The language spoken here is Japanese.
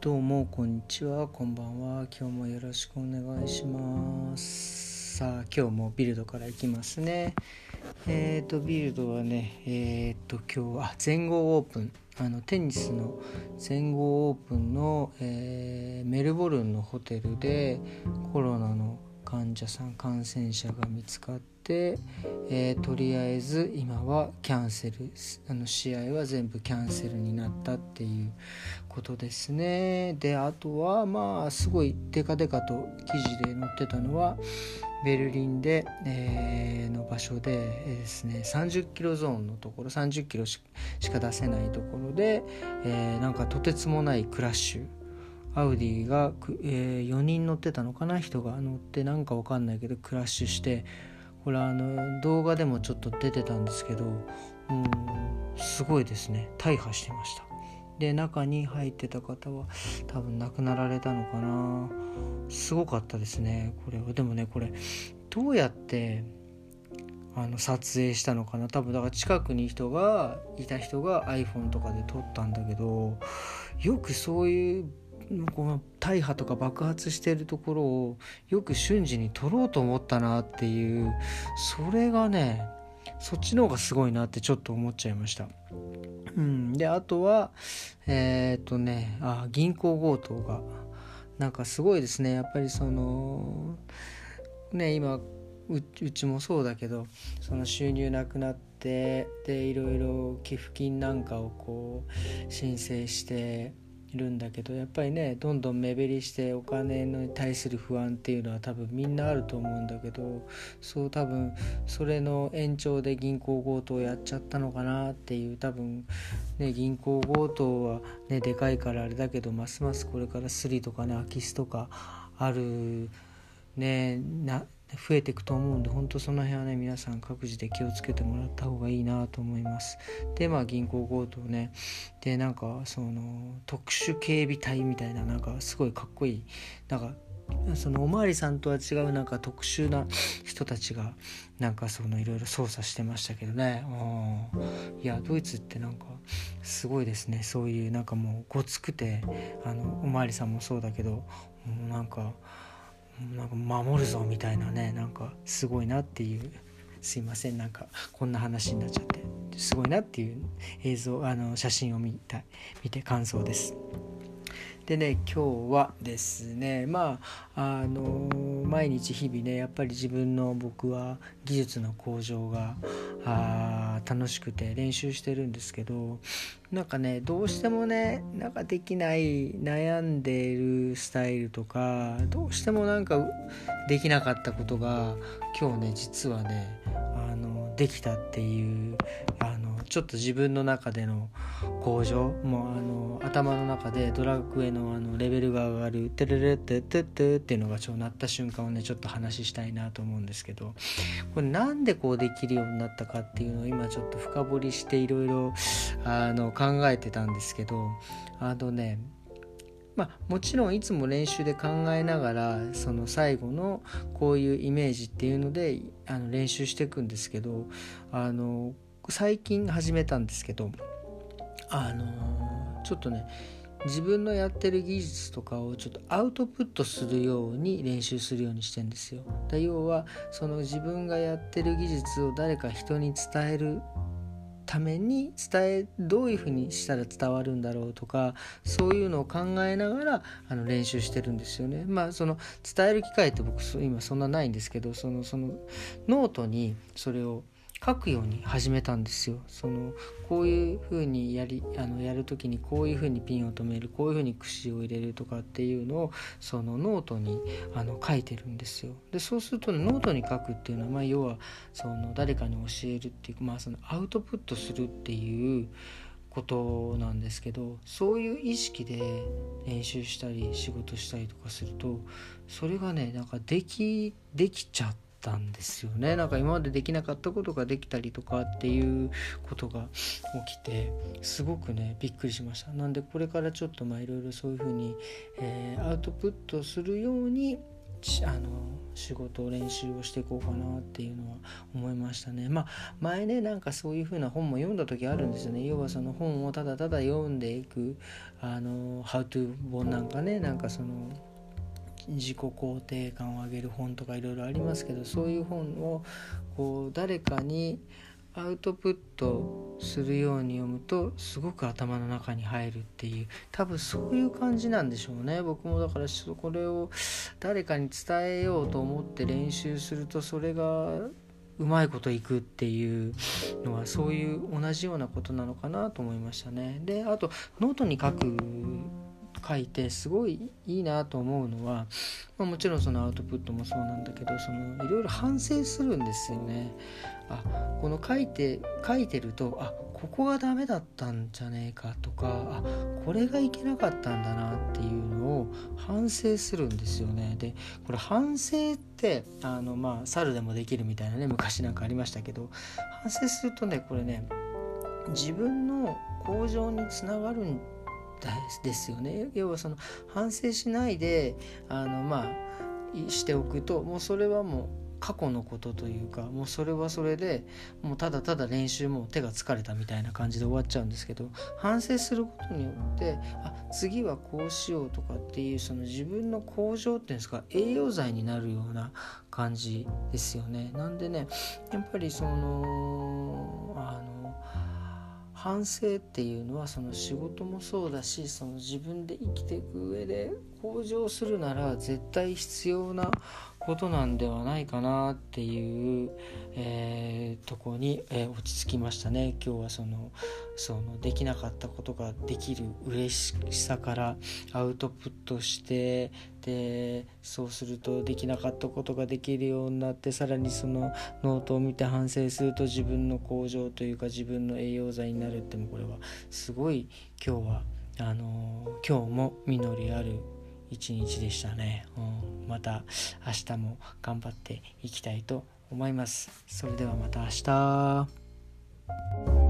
どうもこんにちは。こんばんは。今日もよろしくお願いします。さあ今日もビルドからいきますね。えっ、ー、とビルドはねえっ、ー、と今日は全豪オープン。あのテニスの全豪オープンの、えー、メルボルンのホテルでコロナの患者さん感染者が見つかっ、えー、とりあえず今はキャンセルあの試合は全部キャンセルになったっていうことですね。であとはまあすごいデカデカと記事で載ってたのはベルリンで、えー、の場所で、えー、ですね30キロゾーンのところ30キロしか出せないところで、えー、なんかとてつもないクラッシュ。アウディが、えー、4人乗ってたのかな？人が乗ってなんかわかんないけどクラッシュしてこれあの動画でもちょっと出てたんですけどうんすごいですね。大破してました。で中に入ってた方は多分亡くなられたのかな。すごかったですねこれは。でもねこれどうやってあの撮影したのかな。多分だから近くに人がいた人が iPhone とかで撮ったんだけどよくそういうこの大破とか爆発してるところをよく瞬時に撮ろうと思ったなっていうそれがねそっちの方がすごいなってちょっと思っちゃいました。うん、であとはえー、っとねあ銀行強盗がなんかすごいですねやっぱりそのね今うちもそうだけどその収入なくなってでいろいろ寄付金なんかをこう申請しているんだけどやっぱりねどんどん目減りしてお金に対する不安っていうのは多分みんなあると思うんだけどそう多分それの延長で銀行強盗やっちゃったのかなっていう多分ね銀行強盗はねでかいからあれだけどますますこれからスリとかね空き巣とかあるねな増えていくと思うんで本当その辺はね皆さん各自で気をつけてもらった方がいいなと思います。でまあ銀行強盗ね。でなんかその特殊警備隊みたいななんかすごいかっこいい。なんかそのおまわりさんとは違うなんか特殊な人たちがなんかそのいろいろ操作してましたけどね。いやドイツってなんかすごいですね。そういうなんかもうごつくてあのおまわりさんもそうだけどもうなんかなんか守るぞみたいなねなんかすごいなっていうすいませんなんかこんな話になっちゃってすごいなっていう映像あの写真を見た見て感想です。でね今日はですねまああの毎日日々ねやっぱり自分の僕は技術の向上があ楽しくて練習してるんですけどなんかねどうしてもねなんかできない悩んでいるスタイルとかどうしてもなんかできなかったことが今日ね実はねあのできたっていうあのちょっと自分の中での向上もうあの頭の中でドラッグへのあのレベルが上がる「テレレテテテ」っていうのがちょっと鳴った瞬間をねちょっと話したいなと思うんですけどこれなんでこうできるようになったかっていうのを今ちょっと深掘りしていろいろ考えてたんですけどあのねまあ、もちろんいつも練習で考えながらその最後のこういうイメージっていうのであの練習していくんですけどあの最近始めたんですけどあのー、ちょっとね自分のやってる技術とかをちょっとアウトプットするように練習するようにしてんですよ。だ要はその自分がやってる技術を誰か人に伝えるために伝えどういうふうにしたら伝わるんだろうとかそういうのを考えながらあの練習してるんですよね。まあその伝える機会って僕今そんなないんですけどそのそのノートにそれを書くように始めたんですよ。そのこういう風にやりあのやる時にこういう風にピンを留めるこういう風に串を入れるとかっていうのをそのノートにあの書いてるんですよ。でそうすると、ね、ノートに書くっていうのは、まあ、要はその誰かに教えるっていう、まあ、そのアウトプットするっていうことなんですけどそういう意識で練習したり仕事したりとかするとそれがねなんかできできちゃって。たんですよねなんか今までできなかったことができたりとかっていうことが起きてすごくねびっくりしましたなんでこれからちょっとまあいろいろそういうふうに、えー、アウトプットするようにあの仕事練習をしていこうかなっていうのは思いましたね。まあ前ねなんかそういう風な本も読んだ時あるんですよね。要はその本をただただ読んでいくあの How to 本なんかねなんかその自己肯定感を上げる本とかいろいろありますけどそういう本をこう誰かにアウトプットするように読むとすごく頭の中に入るっていう多分そういう感じなんでしょうね。僕もだからこれを誰かに伝えようと思って練習するとそれがうまいこといくっていうのはそういう同じようなことなのかなと思いましたね。であとノートに書く書いてすごいいいなと思うのは、まあ、もちろんそのアウトプットもそうなんだけどそのいろいろ反省するんですよね。あこの書いて書いてるとあここがダメだったんじゃねえかとかあこれがいけなかったんだなっていうのを反省するんですよね。でこれ反省ってあのまあ猿でもできるみたいなね昔なんかありましたけど反省するとねこれね自分の向上につながるんですよね要はその反省しないであのまあしておくともうそれはもう過去のことというかもうそれはそれでもうただただ練習も手が疲れたみたいな感じで終わっちゃうんですけど反省することによってあ次はこうしようとかっていうその自分の向上っていうんですか栄養剤になるような感じですよね。なんでねやっぱりそのあの反省っていうのはその仕事もそうだしその自分で生きていく上で向上するなら絶対必要なことなんではないかなっていう、えー、とこに、えー、落ち着きましたね。今日はそのそのできなかったことができる嬉しさからアウトプットしてでそうするとできなかったことができるようになってさらにそのノートを見て反省すると自分の向上というか自分の栄養剤になるってもこれはすごい今日はあの今日も実りある一日でしたね、うん、また明日も頑張っていきたいと思います。それではまた明日。